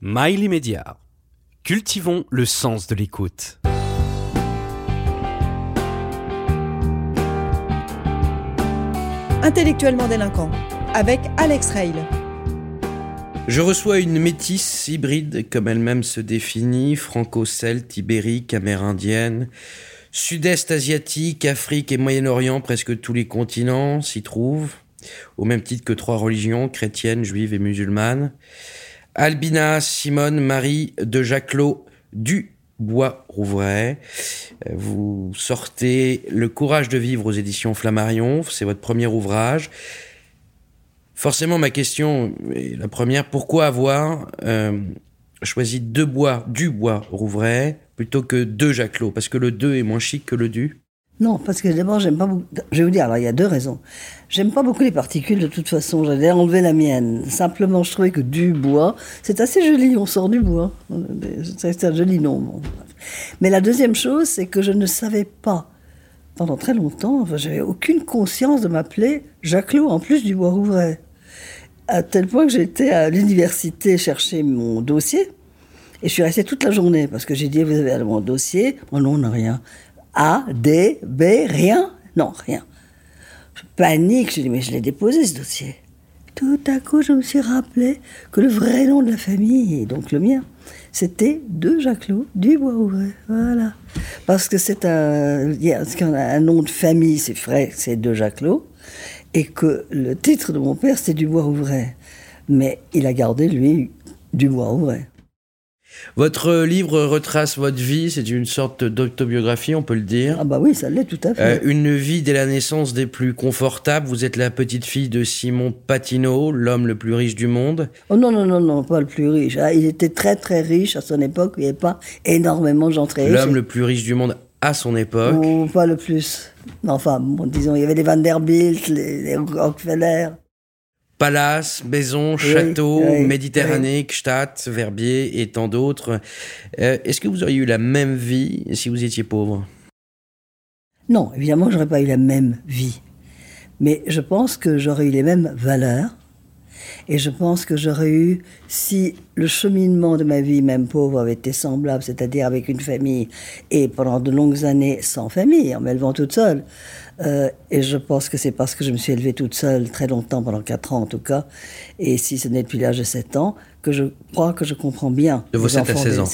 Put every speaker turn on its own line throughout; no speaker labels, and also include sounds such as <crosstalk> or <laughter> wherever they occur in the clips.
Mail immédiat. Cultivons le sens de l'écoute.
Intellectuellement délinquant, avec Alex Rail.
Je reçois une métisse hybride, comme elle-même se définit, franco-celte, ibérique, amérindienne, sud-est asiatique, Afrique et Moyen-Orient, presque tous les continents s'y trouvent, au même titre que trois religions, chrétiennes, juives et musulmanes. Albina Simone Marie de Jaclot du Bois Rouvray. Vous sortez Le courage de vivre aux éditions Flammarion, c'est votre premier ouvrage. Forcément, ma question est la première, pourquoi avoir euh, choisi deux bois, du bois Rouvray, plutôt que deux Jaclot Parce que le deux est moins chic que le du
non, parce que d'abord, j'aime pas beaucoup. Je vais vous dire, alors il y a deux raisons. J'aime pas beaucoup les particules de toute façon. J'allais enlever la mienne. Simplement, je trouvais que du bois, c'est assez joli. On sort du bois. C'est un joli nom. Mais la deuxième chose, c'est que je ne savais pas pendant très longtemps, enfin, j'avais aucune conscience de m'appeler Jacquelot en plus du bois Rouvray. À tel point que j'étais à l'université chercher mon dossier. Et je suis restée toute la journée parce que j'ai dit, vous avez mon dossier? Mon nom, n'a rien. A, D, B, rien Non, rien. Je panique, je dis, mais je l'ai déposé ce dossier. Tout à coup, je me suis rappelé que le vrai nom de la famille, donc le mien, c'était de Jacquelot, du bois ouvert. Voilà. Parce que c'est un, un nom de famille, c'est vrai, c'est de Jacquelot, et que le titre de mon père, c'est du bois ouvert. Mais il a gardé, lui, du bois ouvert.
Votre livre retrace votre vie, c'est une sorte d'autobiographie, on peut le dire.
Ah bah oui, ça l'est tout à fait.
Euh, une vie dès la naissance des plus confortables. Vous êtes la petite fille de Simon Patineau, l'homme le plus riche du monde.
Oh non, non, non, non, pas le plus riche. Ah, il était très très riche à son époque, il n'y avait pas énormément de gens très riches.
L'homme le plus riche du monde à son époque.
Oh, pas le plus. Enfin, bon, disons, il y avait les Vanderbilt, les, les Rockefeller.
Palace, maison, château, Méditerranée, Gstaad, Verbier et tant d'autres. Euh, est-ce que vous auriez eu la même vie si vous étiez pauvre?
Non, évidemment, j'aurais pas eu la même vie. Mais je pense que j'aurais eu les mêmes valeurs. Et je pense que j'aurais eu, si le cheminement de ma vie, même pauvre, avait été semblable, c'est-à-dire avec une famille, et pendant de longues années sans famille, en m'élevant toute seule, euh, et je pense que c'est parce que je me suis élevée toute seule très longtemps, pendant 4 ans en tout cas, et si ce n'est depuis l'âge de 7 ans, que je crois que je comprends bien.
De vos 7 à 16 ans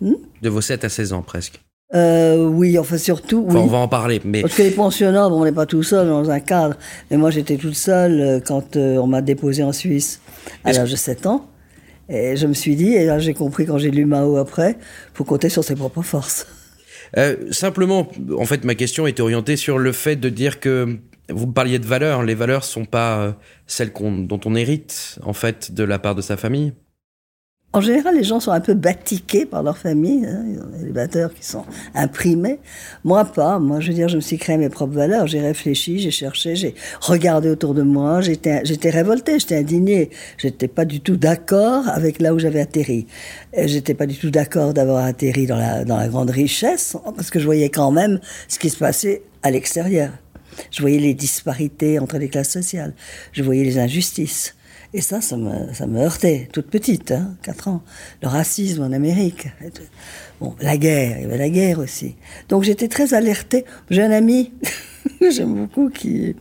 hmm De vos 7 à 16 ans presque
euh, oui, enfin surtout.
on va en parler, mais
parce que les pensionnats, bon, on n'est pas tout seul dans un cadre. Mais moi, j'étais toute seule euh, quand euh, on m'a déposé en Suisse à l'âge de 7 ans. Et je me suis dit, et là j'ai compris quand j'ai lu Mao après, faut compter sur ses propres forces.
Euh, simplement, en fait, ma question était orientée sur le fait de dire que vous parliez de valeurs. Les valeurs sont pas euh, celles dont on hérite, en fait, de la part de sa famille.
En général, les gens sont un peu batiqués par leur famille. Hein. Des batteurs qui sont imprimés. Moi, pas. Moi, je veux dire, je me suis créé mes propres valeurs. J'ai réfléchi, j'ai cherché, j'ai regardé autour de moi. J'étais, j'étais révoltée, j'étais indignée. J'étais pas du tout d'accord avec là où j'avais atterri. J'étais pas du tout d'accord d'avoir atterri dans la, dans la grande richesse, parce que je voyais quand même ce qui se passait à l'extérieur. Je voyais les disparités entre les classes sociales. Je voyais les injustices. Et ça, ça me, heurtait, toute petite, hein, 4 ans. Le racisme en Amérique. Bon, la guerre, il y avait la guerre aussi. Donc j'étais très alertée. J'ai un ami <laughs> j'aime beaucoup qui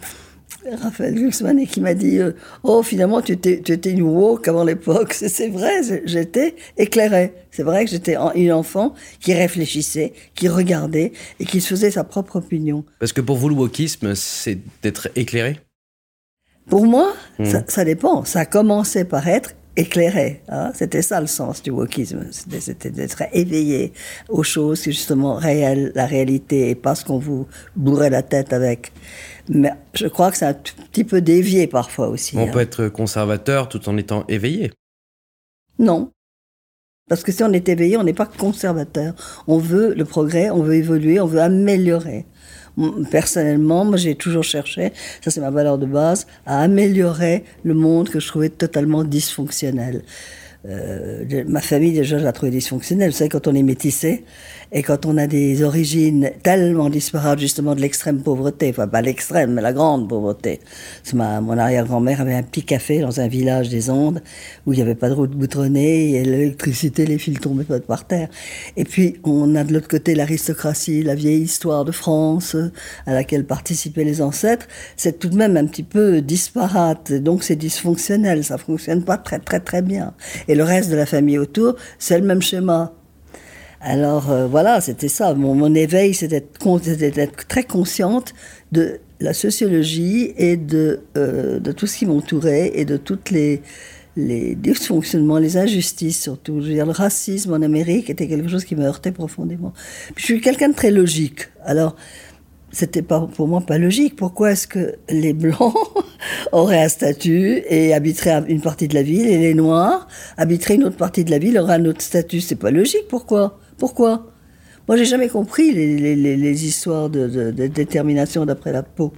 Raphaël Glucksmann et qui m'a dit euh, Oh, finalement, tu étais, une woke avant l'époque. C'est vrai, j'étais éclairée. C'est vrai que j'étais une enfant qui réfléchissait, qui regardait et qui se faisait sa propre opinion.
Parce que pour vous, le wokisme, c'est d'être éclairé?
Pour moi, hmm. ça, dépend. Ça a commencé par être éclairé. Hein. C'était ça le sens du wokisme. C'était d'être éveillé aux choses justement réelles, la réalité, et pas ce qu'on vous bourrait la tête avec. Mais je crois que c'est un petit peu dévié parfois aussi.
On hein. peut être conservateur tout en étant éveillé.
Non. Parce que si on est éveillé, on n'est pas conservateur. On veut le progrès, on veut évoluer, on veut améliorer personnellement, moi j'ai toujours cherché, ça c'est ma valeur de base, à améliorer le monde que je trouvais totalement dysfonctionnel. euh, ma famille, déjà, je la trouvais dysfonctionnelle. Vous savez, quand on est métissé et quand on a des origines tellement disparates, justement, de l'extrême pauvreté, enfin, pas l'extrême, mais la grande pauvreté. Mon arrière-grand-mère avait un petit café dans un village des Andes où il n'y avait pas de route boutronnée et l'électricité, les fils tombaient pas par terre. Et puis, on a de l'autre côté l'aristocratie, la vieille histoire de France à laquelle participaient les ancêtres. C'est tout de même un petit peu disparate. Donc, c'est dysfonctionnel. Ça fonctionne pas très, très, très bien. Et le reste de la famille autour, c'est le même schéma. Alors euh, voilà, c'était ça. Mon, éveil, c'était d'être très consciente de la sociologie et de, euh, tout ce qui m'entourait et de toutes les, les dysfonctionnements, les injustices surtout. Je veux dire, le racisme en Amérique était quelque chose qui me heurtait profondément. je suis quelqu'un de très logique. Alors, c'était pas pour moi pas logique. Pourquoi est-ce que les blancs <laughs> auraient un statut et habiteraient une partie de la ville et les noirs habiteraient une autre partie de la ville auraient un autre statut? C'est pas logique. Pourquoi? Pourquoi? Moi, j'ai jamais compris les, histoires de, détermination d'après la peau.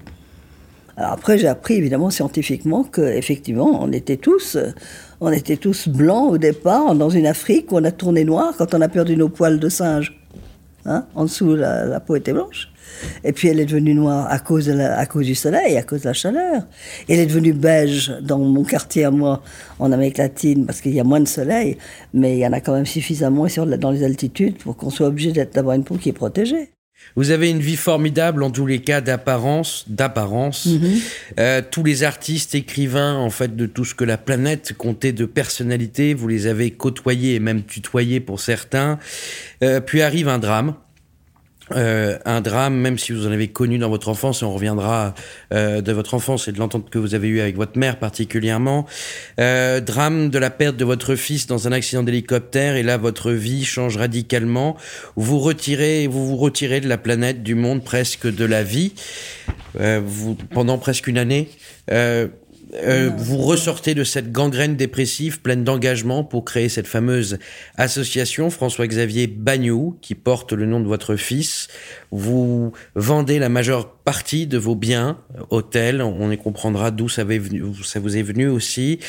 Alors après, j'ai appris évidemment scientifiquement que effectivement, on était tous, on était tous blancs au départ dans une Afrique où on a tourné noir quand on a perdu nos poils de singe. Hein en dessous, la peau était blanche. Et puis elle est devenue noire à cause, à cause du soleil, à cause de la chaleur. Elle est devenue beige dans mon quartier à moi, en Amérique latine, parce qu'il y a moins de soleil, mais il y en a quand même suffisamment sur, dans les altitudes pour qu'on soit obligé d'avoir une peau qui est protégée.
Vous avez une vie formidable en tous les cas d'apparence, d'apparence. Mhm. Euh, tous les artistes, écrivains, en fait, de tout ce que la planète comptait de personnalité, vous les avez côtoyés et même tutoyés pour certains. Euh, puis arrive un drame. Euh, un drame, même si vous en avez connu dans votre enfance, et on reviendra euh, de votre enfance et de l'entente que vous avez eue avec votre mère particulièrement. Euh, drame de la perte de votre fils dans un accident d'hélicoptère, et là votre vie change radicalement. Vous retirez, vous vous retirez de la planète, du monde, presque de la vie, vous, pendant presque une année. Euh, vous ressortez de cette gangrène dépressive pleine d'engagement pour créer cette fameuse association François-Xavier Bagnou qui porte le nom de votre fils. Vous vendez la majeure partie de vos biens, hôtels, on y comprendra d'où ça, ça, vous est venu aussi,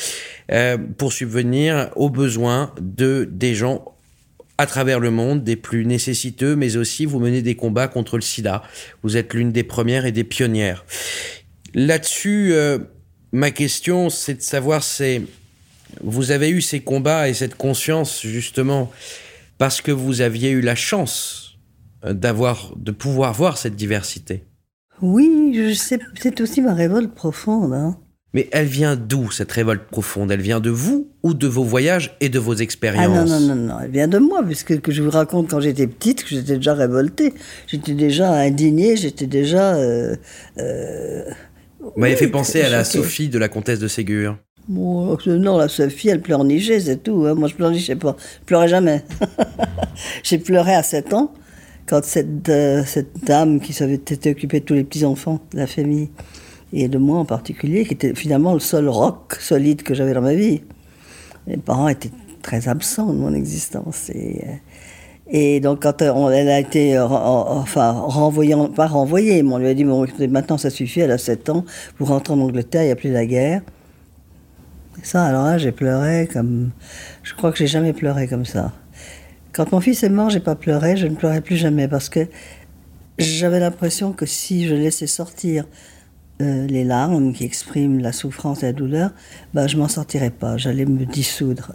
euh, pour subvenir aux besoins de des gens à travers le monde, des plus nécessiteux, mais aussi vous menez des combats contre le sida. Vous êtes l'une des premières et des pionnières. Là-dessus, euh, ma question, c'est de savoir, c'est, vous avez eu ces combats et cette conscience justement parce que vous aviez eu la chance euh, d'avoir, de pouvoir voir cette diversité.
Oui, je sais, c'est aussi ma révolte profonde. Hein.
Mais elle vient d'où cette révolte profonde? Elle vient de vous ou de vos voyages et de vos expériences
Ah non, non, non, non, elle vient de moi, puisque que je vous raconte quand j'étais petite, que j'étais déjà révoltée, j'étais déjà indignée, j'étais déjà... Euh, euh,
vous m'avez fait penser à la Sophie de la comtesse de Ségur.
non, la Sophie, elle pleurnichait, c'est tout. Hein. Moi, je pleurnichais pas. Je pleurais jamais. <laughs> J'ai pleuré à 7 ans, quand cette, euh, cette dame qui s'était occupée de tous les petits-enfants de la famille, et de moi en particulier, qui était finalement le seul roc solide que j'avais dans ma vie. Mes parents étaient très absents de mon existence. Et, euh, et donc, quand euh, elle a été, euh, enfin, renvoyée, pas renvoyée, mais on lui a dit, bon, maintenant ça suffit, elle a 7 ans, vous rentrez en Angleterre, il n'y a plus la guerre. ça, alors là, j'ai pleuré comme. Je crois que j'ai jamais pleuré comme ça. Quand mon fils est mort, j'ai pas pleuré, je ne pleurais plus jamais parce que j'avais l'impression que si je laissais sortir euh, les larmes qui expriment la souffrance et la douleur, bah, je m'en sortirais pas, j'allais me dissoudre.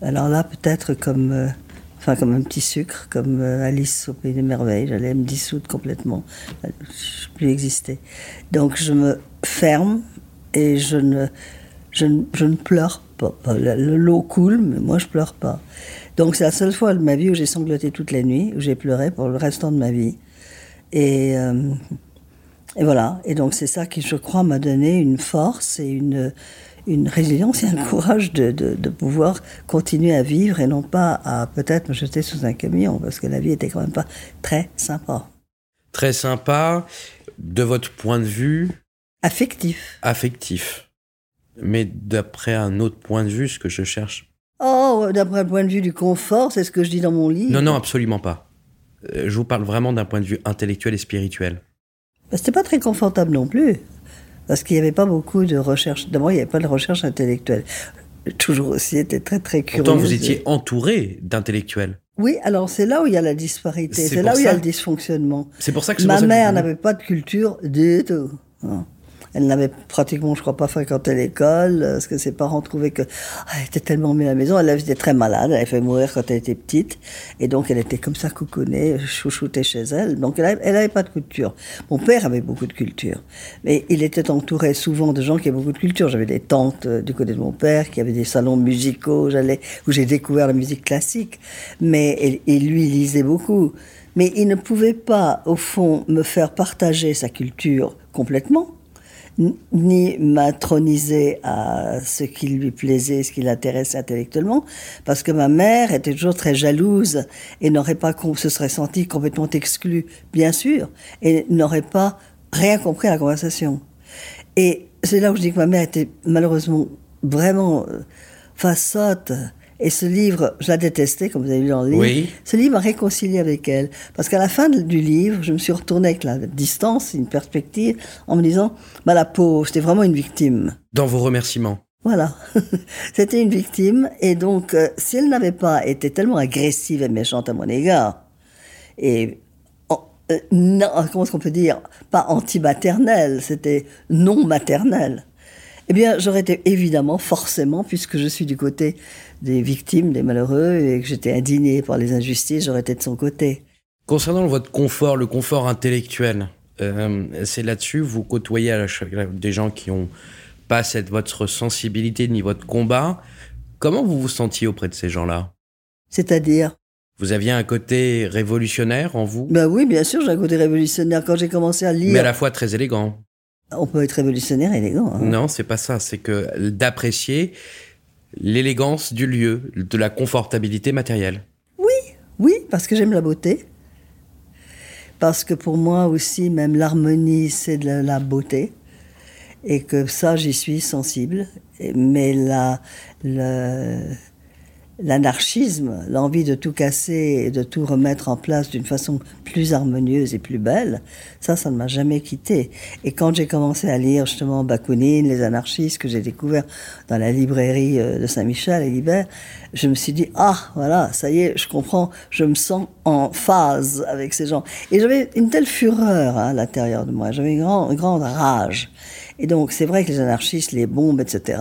alors là, peut-être comme enfin comme un petit sucre, comme euh, Alice au Pays des Merveilles. J'allais me dissoudre complètement, je ne plus exister. Donc je me ferme et je ne, pleure pas. L'eau coule, mais moi je pleure pas. Donc c'est la seule fois de ma vie où j'ai sangloté toute la nuit, où j'ai pleuré pour le restant de ma vie. Euh, et voilà. Et donc c'est ça qui, je crois, m'a donné une force et une une résilience et un courage de, de, pouvoir continuer à vivre et non pas à peut-être me jeter sous un camion, parce que la vie était quand même pas très sympa.
Très sympa, de votre point de vue?
Affectif.
Affectif. Mais d'après un autre point de vue, ce que je cherche.
Oh, d'après le point de vue du confort, c'est ce que je dis dans mon livre.
Non, non, absolument pas. Euh, je vous parle vraiment d'un point de vue intellectuel et spirituel.
Bah, C'était pas très confortable non plus parce qu'il n'y avait pas beaucoup de recherche. D'abord, il n'y avait pas de recherche intellectuelle. Toujours aussi été très très curieuse.
Pourtant, vous étiez entouré d'intellectuels.
Oui, alors c'est là où il y a la disparité,
C'est
là où il y a le dysfonctionnement.
C'est pour ça que
Ma
que
mère n'avait pas de culture du tout. Non. Elle n'avait pratiquement, je crois pas, fréquenté l'école, euh, parce que ses parents trouvaient que ah, était tellement mieux à la maison. Elle était très malade, elle avait fait mourir quand elle était petite, et donc elle était comme ça coucounée, chouchoutée chez elle. Donc elle avait- elle n'avait pas de culture. Mon père avait beaucoup de culture, mais il était entouré souvent de gens qui avaient beaucoup de culture. J'avais des tantes euh, du côté de mon père qui avaient des salons musicaux, où j'ai découvert la musique classique, mais et, lui il lisait beaucoup. Mais il ne pouvait pas, au fond, me faire partager sa culture complètement, ni m'introniser à ce qui lui plaisait, ce qui l'intéressait intellectuellement, parce que ma mère était toujours très jalouse et n'aurait pas, se serait sentie complètement exclue, bien sûr, et n'aurait pas rien compris à la conversation. Et c'est là où je dis que ma mère était malheureusement vraiment euh, façotte. Et ce livre, je la détestais, comme vous avez vu dans le livre.
Oui.
Ce livre m'a réconcilié avec elle. Parce qu'à la fin de- du livre, je me suis retournée avec la distance, une perspective, en me disant, bah, la pauvre, c'était vraiment une victime.
Dans vos remerciements.
Voilà. <laughs> C'était une victime. Et donc, euh, si elle n'avait pas été tellement agressive et méchante à mon égard, et euh, non, comment est-ce qu'on peut dire? Pas anti-maternelle, c'était non maternelle. Eh bien, j'aurais été évidemment, forcément, puisque je suis du côté des victimes, des malheureux, et que j'étais indignée par les injustices, j'aurais été de son côté.
Concernant votre confort, le confort intellectuel, euh, c'est là-dessus, vous côtoyez à des gens qui ont pas cette votre sensibilité ni votre combat. Comment vous vous sentiez auprès de ces gens-là?
C'est-à-dire?
Vous aviez un côté révolutionnaire en vous,
Ben oui, bien sûr, j'ai un côté révolutionnaire. Quand j'ai commencé à lire,
mais à la fois très élégant.
On peut être révolutionnaire et élégant. hein.
Non, c'est pas ça. C'est que d'apprécier l'élégance du lieu, de la confortabilité matérielle.
Oui, parce que j'aime la beauté. Parce que pour moi aussi, même l'harmonie, c'est de la, la beauté. Et que ça, j'y suis sensible. Mais la, le- l'anarchisme, l'envie de tout casser et de tout remettre en place d'une façon plus harmonieuse et plus belle, ça, ça ne m'a jamais quitté. Et quand j'ai commencé à lire justement Bakounine, les anarchistes que j'ai découvert dans la librairie euh, de Saint-Michel et Libert, je me suis dit, ah, voilà, ça y est, je comprends, je me sens en phase avec ces gens. Et j'avais une telle fureur hein, à l'intérieur de moi, j'avais une, grand- une grande rage. Et donc, c'est vrai que les anarchistes, les bombes, etc.,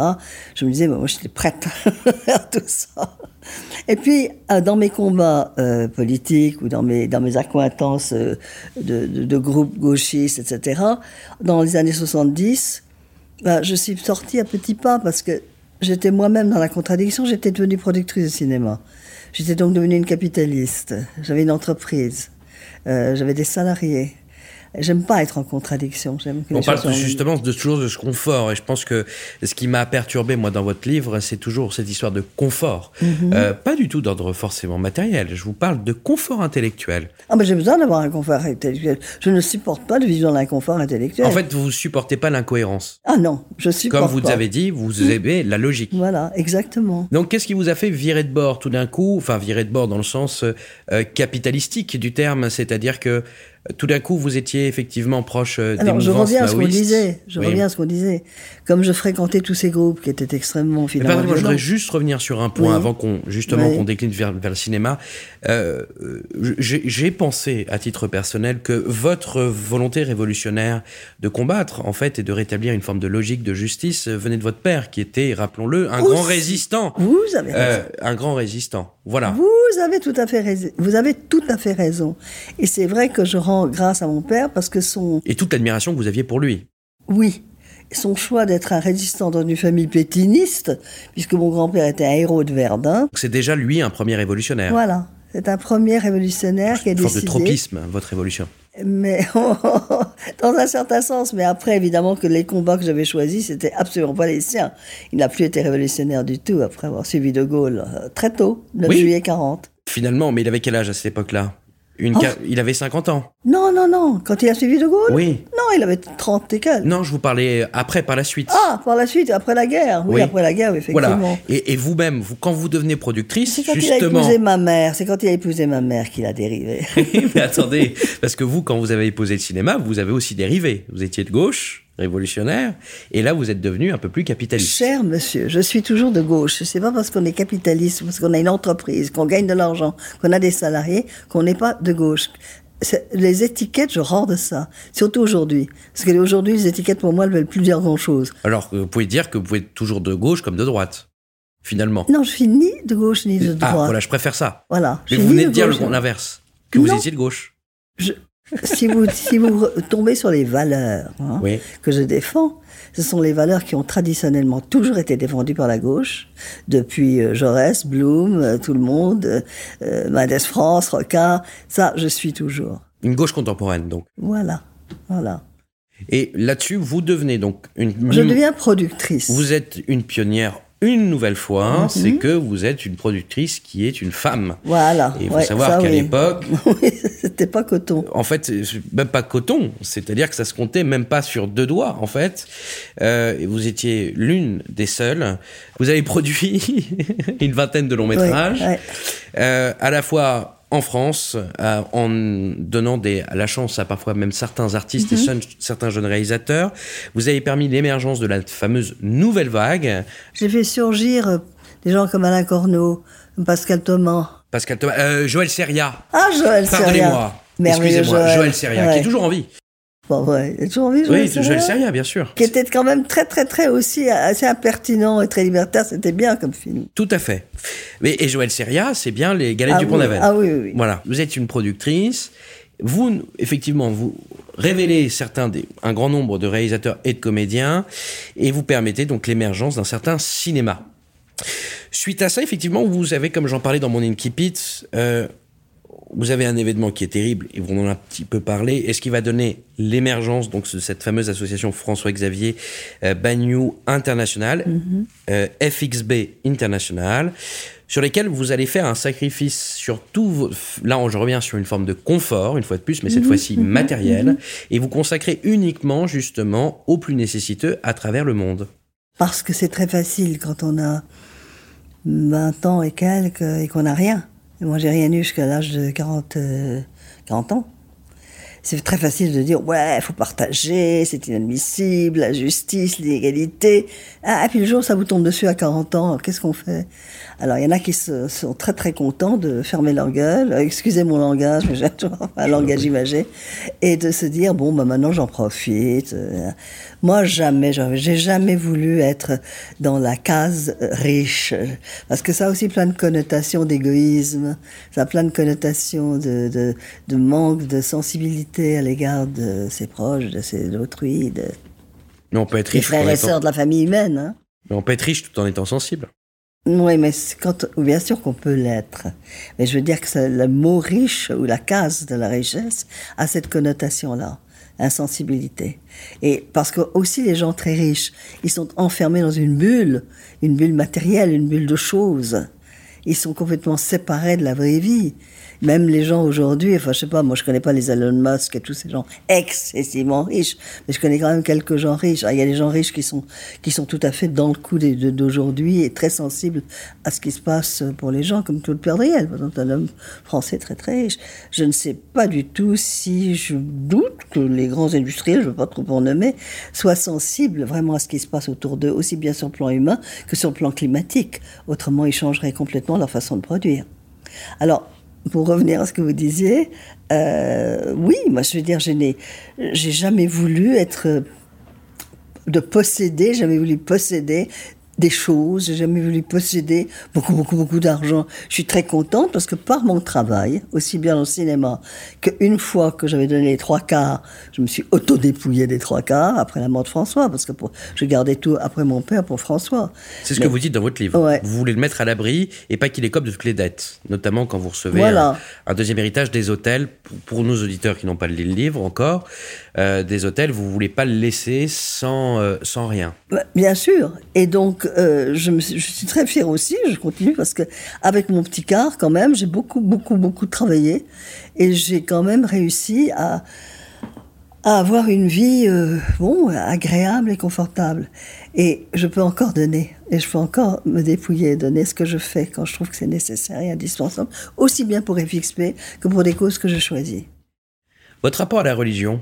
je me disais, bah, moi, j'étais prête <laughs> à faire tout ça. Et puis, euh, dans mes combats euh, politiques ou dans mes, dans mes accointances euh, de, groupes gauchistes, etc., dans les années 70, bah, je suis sortie à petits pas parce que j'étais moi-même dans la contradiction, j'étais devenue productrice de cinéma. J'étais donc devenue une capitaliste. J'avais une entreprise. J'avais des salariés. J'aime pas être en contradiction. J'aime que
On
les
parle
choses
justement de toujours de ce confort, et je pense que ce qui m'a perturbé moi dans votre livre, c'est toujours cette histoire de confort,
Mhm.
Euh, pas du tout d'ordre forcément matériel. Je vous parle de confort intellectuel.
Ah, mais j'ai besoin d'avoir un confort intellectuel. Je ne supporte pas de vivre dans l'inconfort intellectuel.
En fait, vous supportez pas l'incohérence.
ah non, je supporte
Comme vous
pas.
avez dit, vous aimez la logique.
Voilà, exactement.
Donc, qu'est-ce qui vous a fait virer de bord tout d'un coup Enfin, virer de bord dans le sens euh, capitalistique du terme, c'est-à-dire que euh, tout d'un coup, vous étiez effectivement proche euh, des
Alors, je reviens à ce qu'on disait. Je
Oui.
reviens à ce qu'on disait. Comme je fréquentais tous ces groupes qui étaient extrêmement finalement
pardon, moi, je voudrais juste revenir sur un point
Oui.
avant qu'on justement
Oui.
qu'on décline vers, vers le cinéma. Euh, euh, j'ai pensé à titre personnel que votre volonté révolutionnaire de combattre en fait et de rétablir une forme de logique de justice euh, venait de votre père qui était, rappelons-le, un grand résistant.
Vous avez
Euh, un grand résistant. Voilà.
Vous avez tout à fait raison. Vous avez tout à fait raison. Et c'est vrai que je grâce à mon père parce que son,
Et toute l'admiration que vous aviez pour lui.
oui, son choix d'être un résistant dans une famille pétiniste, puisque mon grand-père était un héros de Verdun.
C'est déjà lui un premier révolutionnaire.
Voilà. C'est un premier révolutionnaire qui a
Une forme de
décidé.
tropisme, votre révolution.
Mais <laughs> dans un certain sens, mais après évidemment que les combats que j'avais choisis, c'était absolument pas les siens. Il n'a plus été révolutionnaire du tout après avoir suivi De Gaulle euh, très tôt, 9
Oui.
juillet 40.
Finalement, mais il avait quel âge à cette époque-là? Une
Oh.
Il avait 50 ans.
Non, non, non, quand il a suivi De Gaulle
Oui.
Non, il avait 30 et quelques.
Non, je vous parlais après, par la suite.
Ah, par la suite, après la guerre. Oui,
Oui.
après la guerre, effectivement.
Voilà. Et, et vous-même, vous, quand vous devenez productrice,
C'est quand il a
justement.
épousé ma mère, c'est quand il a épousé ma mère qu'il a dérivé. <laughs>
Mais attendez, parce que vous, quand vous avez épousé le cinéma, vous avez aussi dérivé. Vous étiez de gauche, révolutionnaire, et là vous êtes devenu un peu plus capitaliste.
Cher monsieur, je suis toujours de gauche. C'est pas parce qu'on est capitaliste, parce qu'on a une entreprise, qu'on gagne de l'argent, qu'on a des salariés, qu'on n'est pas de gauche. Les étiquettes, je rends de ça. Surtout aujourd'hui. Parce que aujourd'hui, les étiquettes, pour moi, elles veulent plus dire grand-chose.
Alors vous pouvez dire que vous pouvez être toujours de gauche comme de droite, finalement.
Non, je suis ni de gauche ni de
Ah,
droite.
voilà, je préfère ça.
Voilà.
Mais vous venez de dire l'inverse, que vous étiez de gauche.
Si vous, si vous tombez sur les valeurs hein,
Oui.
que je défends, ce sont les valeurs qui ont traditionnellement toujours été défendues par la gauche, depuis euh, Jaurès, Blum, euh, tout le monde, euh, euh, Mendes France, Rocard, ça, je suis toujours.
Une gauche contemporaine, donc.
Voilà, voilà.
Et là-dessus, vous devenez donc une.
Je deviens productrice.
Vous êtes une pionnière une nouvelle fois,
Mhm.
c'est que vous êtes une productrice qui est une femme.
Voilà.
Et il faut
ouais,
savoir qu'à
oui.
l'époque, <laughs>
oui, c'était pas coton.
en fait, même pas coton, c'est-à-dire que ça se comptait même pas sur deux doigts, en fait. Euh, vous étiez l'une des seules. Vous avez produit <laughs> une vingtaine de longs métrages,
Ouais, ouais.
euh, à la fois en France, euh, en donnant des, la chance à parfois même certains artistes et
Mhm.
certains jeunes réalisateurs. Vous avez permis l'émergence de la fameuse nouvelle vague.
J'ai fait surgir euh, des gens comme Alain Corneau, Pascal Thomas.
Pascal Thomas, euh, Joël Seria.
Ah, Joël Seria.
Pardonnez-moi. Excusez-moi,
Joël.
Joël Seria, qui est toujours en vie.
Ouais, il a toujours envie, Joël
Oui,
Seria
Joël Seria, bien sûr.
Qui était quand même très, très, très aussi assez impertinent et très libertaire. C'était bien comme film.
Tout à fait. Mais, et Joël Seria, c'est bien les Galettes
ah,
du
oui,
Pont-d'Aven.
ah oui, oui, oui.
Voilà, vous êtes une productrice. Vous, effectivement, vous révélez certains des, un grand nombre de réalisateurs et de comédiens, et vous permettez donc l'émergence d'un certain cinéma. Suite à ça, effectivement, vous avez, comme j'en parlais dans mon Inkipit, euh, vous avez un événement qui est terrible, et vous en avez un petit peu parlé, et ce qui va donner l'émergence donc de cette fameuse association François-Xavier euh, Bagnou International, euh, FXB International, sur lesquels vous allez faire un sacrifice sur tout. vos- Là, je reviens sur une forme de confort, une fois de plus, mais cette fois-ci matériel, et vous consacrez uniquement justement aux plus nécessiteux à travers le monde.
Parce que c'est très facile quand on a 20 ans et quelques et qu'on n'a rien. Moi, j'ai rien eu jusqu'à l'âge de 40, euh, 40 ans. C'est très facile de dire, ouais, il faut partager, c'est inadmissible, la justice, l'égalité. Ah, et puis le jour ça vous tombe dessus à 40 ans, qu'est-ce qu'on fait? Alors, il y en a qui sont très très contents de fermer leur gueule, euh, excusez mon langage, mais <laughs> j'ai un langage imagé, et de se dire, bon, bah maintenant j'en profite. euh. Moi, jamais, j'ai jamais voulu être dans la case riche, parce que ça a aussi plein de connotations d'égoïsme, ça a plein de connotations de, de manque de sensibilité à l'égard de ses proches, de ses d'autrui, de,
Mais on peut être
des
riche, tout
frères et
étant-
sœurs de la famille humaine. Hein.
mais on peut être riche tout en étant sensible.
Oui, mais quand, bien sûr qu'on peut l'être. Mais je veux dire que le mot riche ou la case de la richesse a cette connotation-là, insensibilité. Et parce que aussi les gens très riches, ils sont enfermés dans une bulle, une bulle matérielle, une bulle de choses. Ils sont complètement séparés de la vraie vie. Même les gens aujourd'hui, enfin je sais pas, moi je connais pas les Elon Musk et tous ces gens excessivement riches, mais je connais quand même quelques gens riches. Ah, Il y a des gens riches qui sont qui sont tout à fait dans le coup d'aujourd'hui et très sensibles à ce qui se passe pour les gens, comme Claude Perdriel, par exemple, un homme français très très riche. Je ne sais pas du tout si je doute que les grands industriels, je veux pas trop en nommer, soient sensibles vraiment à ce qui se passe autour d'eux, aussi bien sur le plan humain que sur le plan climatique. Autrement, ils changeraient complètement leur façon de produire. Alors, pour revenir à ce que vous disiez, euh, oui, moi je veux dire, je n'ai, j'ai jamais voulu être, euh, de posséder, jamais voulu posséder des choses, j'ai jamais voulu posséder beaucoup, beaucoup, beaucoup d'argent. Je suis très contente parce que par mon travail, aussi bien le cinéma, qu'une fois que j'avais donné les trois quarts, je me suis auto-dépouillé des trois quarts après la mort de François, parce que pour, je gardais tout après mon père pour François.
C'est ce
Mais-
que vous dites dans votre livre.
Ouais.
Vous voulez le mettre à l'abri et pas qu'il écope de toutes les dettes, notamment quand vous recevez
Voilà.
un, un deuxième héritage des hôtels. Pour, pour nos auditeurs qui n'ont pas lu le livre encore, euh, des hôtels, vous voulez pas le laisser sans, euh, sans rien.
Bah, Bien sûr. Et donc, euh, je, me suis, je suis très fière aussi, je continue, parce que avec mon petit quart, quand même, j'ai beaucoup, beaucoup, beaucoup travaillé. Et j'ai quand même réussi à, à avoir une vie, euh, bon, agréable et confortable. Et je peux encore donner. Et je peux encore me dépouiller, donner ce que je fais quand je trouve que c'est nécessaire et indispensable, aussi bien pour FXP que pour des causes que je choisis.
Votre rapport à la religion?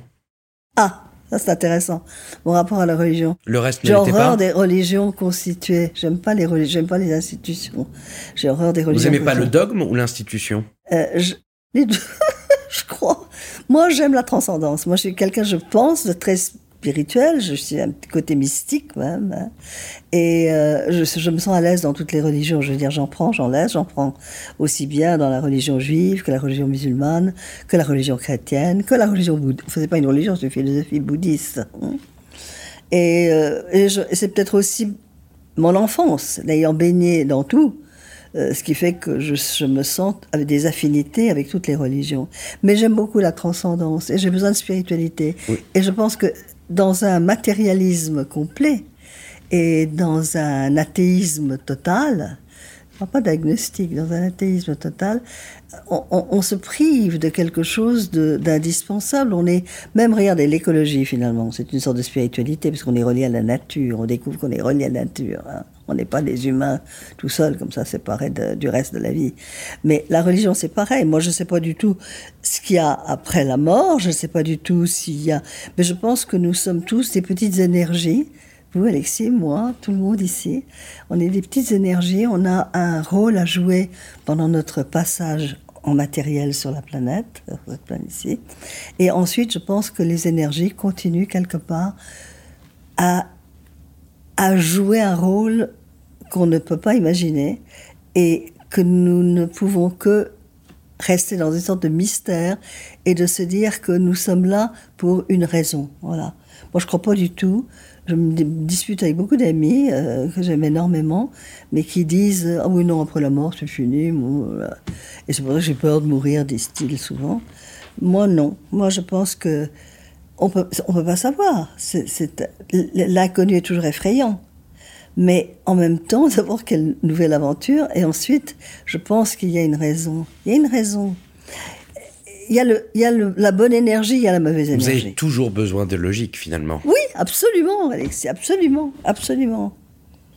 Ah, Ça, c'est intéressant. Mon rapport à la religion.
Le reste
J'ai
pas
horreur des religions constituées. J'aime pas les religions, j'aime pas les institutions. J'ai horreur des
Vous
religions.
aimez pas le dogme ou l'institution?
Euh, je, les deux, <laughs> je crois. Moi, j'aime la transcendance. Moi, je suis quelqu'un, je pense, de très spirituel. Je suis un petit côté mystique, même. hein. Et euh, je, je me sens à l'aise dans toutes les religions. Je veux dire, j'en prends, j'en laisse. J'en prends aussi bien dans la religion juive que la religion musulmane, que la religion chrétienne, que la religion bouddhiste. Enfin, c'est pas une religion, c'est une philosophie bouddhiste. hein. Et, euh, et c'est peut-être aussi mon enfance, d'ayant baigné dans tout, euh, ce qui fait que je, je me sens avec des affinités avec toutes les religions. Mais j'aime beaucoup la transcendance et j'ai besoin de spiritualité. Et je pense que dans un matérialisme complet et dans un athéisme total, parle pas d'agnostic, dans un athéisme total, on, se prive de quelque chose d'indispensable. On est même, regardez, l'écologie finalement, c'est une sorte de spiritualité parce qu'on est relié à la nature. On découvre qu'on est relié à la nature. hein. On n'est pas des humains tout seuls comme ça, séparés de- du reste de la vie. Mais la religion, c'est pareil. Moi, je ne sais pas du tout ce qu'il y a après la mort. Je ne sais pas du tout s'il y a. Mais je pense que nous sommes tous des petites énergies vous, Alexis, moi, tout le monde ici, on est des petites énergies, on a un rôle à jouer pendant notre passage en matériel sur la planète, <laughs> sur cette planète ici. Et ensuite, je pense que les énergies continuent quelque part à, à jouer un rôle qu'on ne peut pas imaginer et que nous ne pouvons que rester dans une sorte de mystère et de se dire que nous sommes là pour une raison. Voilà. Moi, je crois pas du tout. Je me dis- dispute avec beaucoup d'amis euh, que j'aime énormément, mais qui disent ah oui non après la mort c'est fini. Et c'est pour ça que j'ai peur de mourir, disent-ils souvent. Moi non. Moi je pense que on peut on peut pas savoir. L'inconnu est toujours effrayant. Mais en même temps, <laughs> d'abord, quelle nouvelle aventure. Et ensuite, je pense qu'il y a une raison. Il y a une raison. Il y a, le, il y a le- la bonne énergie, il y a la mauvaise
Vous
énergie.
avez toujours besoin de logique finalement.
Oui, absolument, Alexis, absolument, absolument.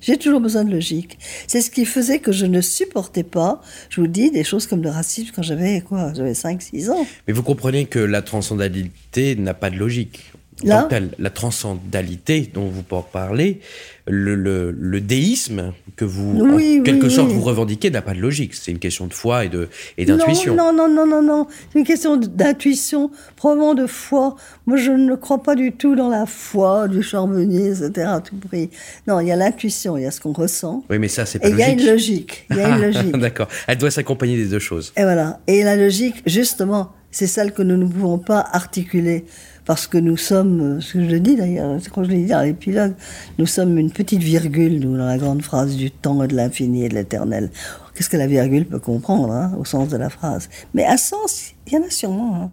J'ai toujours besoin de logique. C'est ce qui faisait que je ne supportais pas, je vous dis, des choses comme le racisme quand j'avais quoi J'avais 5-6 ans.
Mais vous comprenez que la transcendalité n'a pas de logique.
Là.
La transcendalité dont vous parlez, le, le, le déisme que vous,
Oui,
en quelque
oui,
sorte,
oui.
vous revendiquez n'a pas de logique. C'est une question de foi et de et d'intuition.
Non, non, non, non, non, non. C'est une question d'intuition, probablement de foi. Moi, je ne crois pas du tout dans la foi du charbonnier, etc. à tout prix. Non, il y a l'intuition, il y a ce qu'on ressent.
Oui, mais ça, c'est pas
Et il y
logique.
a une logique. Il y a une logique. <laughs>
D'accord. Elle doit s'accompagner des deux choses.
Et voilà. Et la logique, justement, c'est celle que nous ne pouvons pas articuler. Parce que nous sommes, euh, ce que je dis d'ailleurs, crois que je l'ai dit dans l'épilogue, nous sommes une petite virgule, nous, dans la grande phrase du temps et de l'infini et de l'éternel. Qu'est-ce que la virgule peut comprendre, hein, au sens de la phrase? Mais à sens, il y en a sûrement. Hein.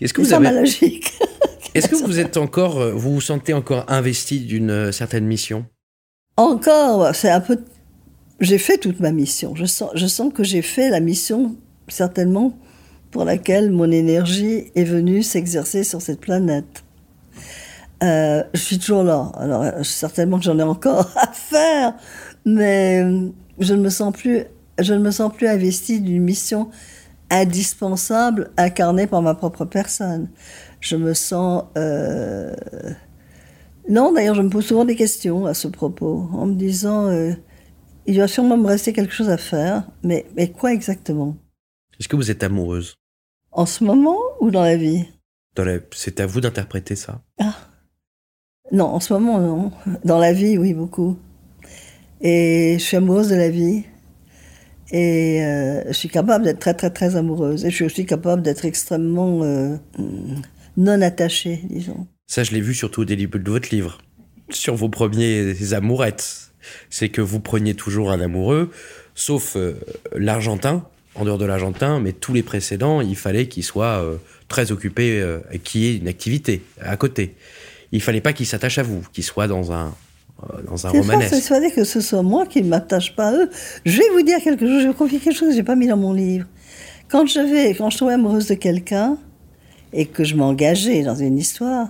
Est-ce que
C'est
vous avez,
logique. <laughs>
est-ce que vous <laughs> êtes encore, euh, vous vous sentez encore investi d'une euh, certaine mission?
Encore, c'est un peu. J'ai fait toute ma mission. Je sens, je sens que j'ai fait la mission, certainement, pour laquelle mon énergie est venue s'exercer sur cette planète. Euh, je suis toujours là. Alors, certainement que j'en ai encore <laughs> à faire, mais euh, je ne me sens plus, je ne me sens plus investie d'une mission indispensable incarnée par ma propre personne. Je me sens. euh, non, d'ailleurs, je me pose souvent des questions à ce propos, en me disant, il va sûrement me rester quelque chose à faire, mais, mais quoi exactement?
Est-ce que vous êtes amoureuse?
En ce moment ou dans la vie?
La- C'est à vous d'interpréter ça.
Non, en ce moment, non. Dans la vie, oui, beaucoup. Et je suis amoureuse de la vie. Et euh, je suis capable d'être très, très, très amoureuse. Et je suis aussi capable d'être extrêmement euh, non attachée, disons.
Ça, je l'ai vu surtout au début de votre livre, sur vos premiers amourettes. C'est que vous preniez toujours un amoureux, sauf euh, l'Argentin, en dehors de l'Argentin, mais tous les précédents, il fallait qu'il soit euh, très occupé euh, et qu'il y ait une activité à côté. Il fallait pas qu'il s'attache à vous, qu'il soit dans un, euh, dans un
C'est
romanesque.
persuadé que ce soit moi qui ne m'attache pas à eux. Je vais vous dire quelque chose, je vais vous confier quelque chose que je n'ai pas mis dans mon livre. Quand je vais, quand je tombais amoureuse de quelqu'un et que je m'engageais dans une histoire,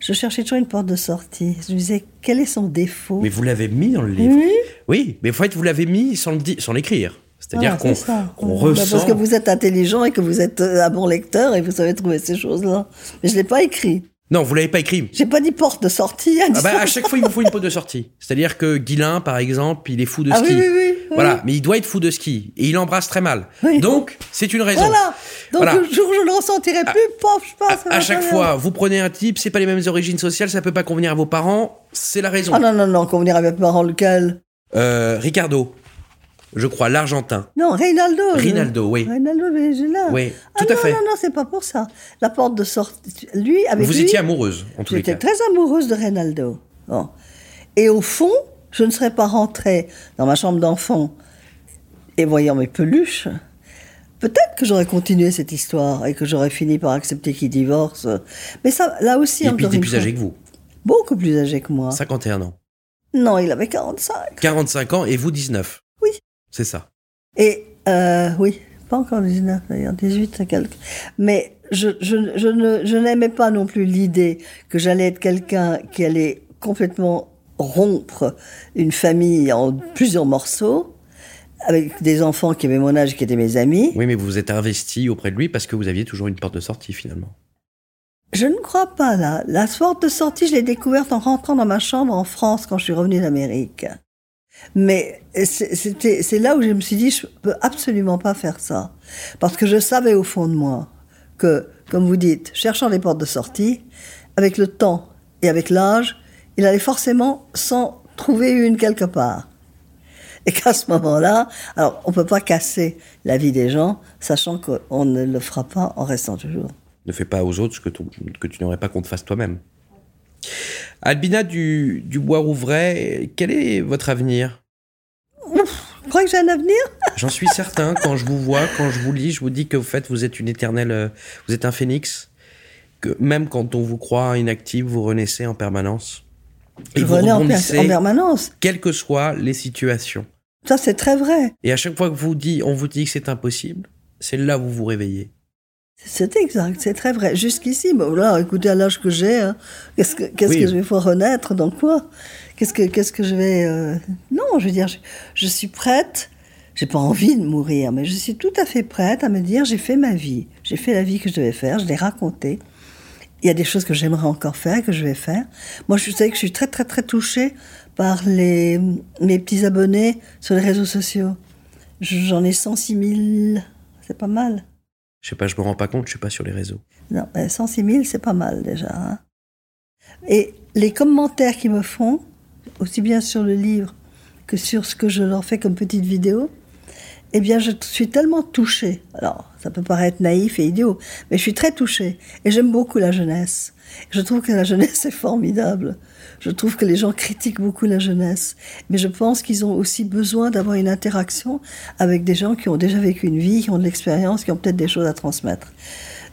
je cherchais toujours une porte de sortie. Je me disais, quel est son défaut?
Mais vous l'avez mis dans le livre?
Oui.
Oui, mais en fait, vous l'avez mis sans le di- sans l'écrire. C'est-à-dire
Voilà,
qu'on qu'on
Bah,
ressent.
Parce que vous êtes intelligent et que vous êtes euh, un bon lecteur et vous savez trouver ces choses-là. Mais je l'ai pas écrit.
Non, vous l'avez pas écrit.
J'ai pas dit porte de sortie.
Ah bah, à chaque fois, il vous faut une peau de sortie. C'est-à-dire que Guilin, par exemple, il est fou de
Ah
ski.
oui, oui, oui, oui.
Voilà, mais il doit être fou de ski. Et il embrasse très mal.
Oui.
Donc, c'est une raison.
Voilà. Donc
Voilà.
le jour où je le ressentirai plus, pof, je passe.
À, à chaque fois, vous prenez un type, c'est pas les mêmes origines sociales, ça peut pas convenir à vos parents, c'est la raison.
Ah non, non, non, convenir avec mes parents, lequel?
Euh, Ricardo, je crois, l'Argentin.
Non, Reynaldo. je-
Rinaldo, oui.
J'ai là.
Oui,
Ah
tout à
non,
fait.
Non, non, c'est pas pour ça. La porte de sortie. Lui, avec
Vous
lui,
étiez amoureuse, en tous les
j'étais
cas.
très amoureuse de Reynaldo. Bon. Et au fond, je ne serais pas rentrée dans ma chambre d'enfant et voyant mes peluches. Peut-être que j'aurais continué cette histoire et que j'aurais fini par accepter qu'il divorce. Mais ça, là aussi,
Et puis, il était plus âgé que vous.
Beaucoup plus âgé que moi.
51 ans.
Non, il avait 45.
45 ans et vous 19. C'est ça.
Et euh, oui, pas encore 19 d'ailleurs, 18 et quelques. Mais je, je, je ne, je n'aimais pas non plus l'idée que j'allais être quelqu'un qui allait complètement rompre une famille en plusieurs morceaux, avec des enfants qui avaient mon âge, qui étaient mes amis.
Oui, mais vous vous êtes investi auprès de lui parce que vous aviez toujours une porte de sortie, finalement.
Je ne crois pas là. La porte de sortie, je l'ai découverte en rentrant dans ma chambre en France quand je suis revenue d'Amérique. Mais c'était, c'est là où je me suis dit, je peux absolument pas faire ça. Parce que je savais au fond de moi que, comme vous dites, cherchant des portes de sortie, avec le temps et avec l'âge, il allait forcément s'en trouver une quelque part. Et qu'à ce moment-là, alors on peut pas casser la vie des gens, sachant qu'on ne le fera pas en restant toujours.
Ne fais pas aux autres ce que, que tu n'aurais pas qu'on te fasse toi-même. Albina du, du Bois-Rouvray, quel est votre avenir?
Vous croyez que j'ai un avenir <laughs>
J'en suis certain, quand je vous vois, quand je vous lis, je vous dis que vous faites, vous êtes une éternelle, euh, vous êtes un phénix, que même quand on vous croit inactive, vous renaissez en permanence. Et
Je
vous
en,
rebondissez,
en permanence.
quelles que soient les situations.
Ça, c'est très vrai.
Et à chaque fois que vous dit, on vous dit que c'est impossible, c'est là où vous vous réveillez.
C'est exact, c'est très vrai. Jusqu'ici, bon, là, écoutez, à l'âge que j'ai, hein, qu'est-ce que, qu'est-ce
Oui.
que je vais pouvoir renaître Dans quoi? Qu'est-ce que, qu'est-ce que je vais. euh, Non, je veux dire, je, je suis prête. J'ai pas envie de mourir, mais je suis tout à fait prête à me dire j'ai fait ma vie. J'ai fait la vie que je devais faire, je l'ai racontée. Il y a des choses que j'aimerais encore faire, que je vais faire. Moi, je sais que je suis très, très, très touchée par les, mes petits abonnés sur les réseaux sociaux. J'en ai 106 000. C'est pas mal.
Je sais pas, je me rends pas compte, je suis pas sur les réseaux.
Non, mais 106 000, c'est pas mal déjà. hein. Et les commentaires qu'ils me font, aussi bien sur le livre que sur ce que je leur fais comme petite vidéo, eh bien, je suis tellement touchée. Alors, ça peut paraître naïf et idiot, mais je suis très touchée. Et j'aime beaucoup la jeunesse. Je trouve que la jeunesse <laughs> est formidable. Je trouve que les gens critiquent beaucoup la jeunesse. Mais je pense qu'ils ont aussi besoin d'avoir une interaction avec des gens qui ont déjà vécu une vie, qui ont de l'expérience, qui ont peut-être des choses à transmettre.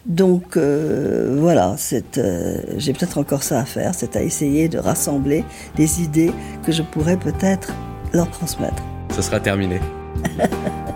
Donc euh, voilà, euh, j'ai peut-être encore ça à faire, c'est à essayer de rassembler des idées que je pourrais peut-être leur transmettre.
Ce sera terminé. <laughs>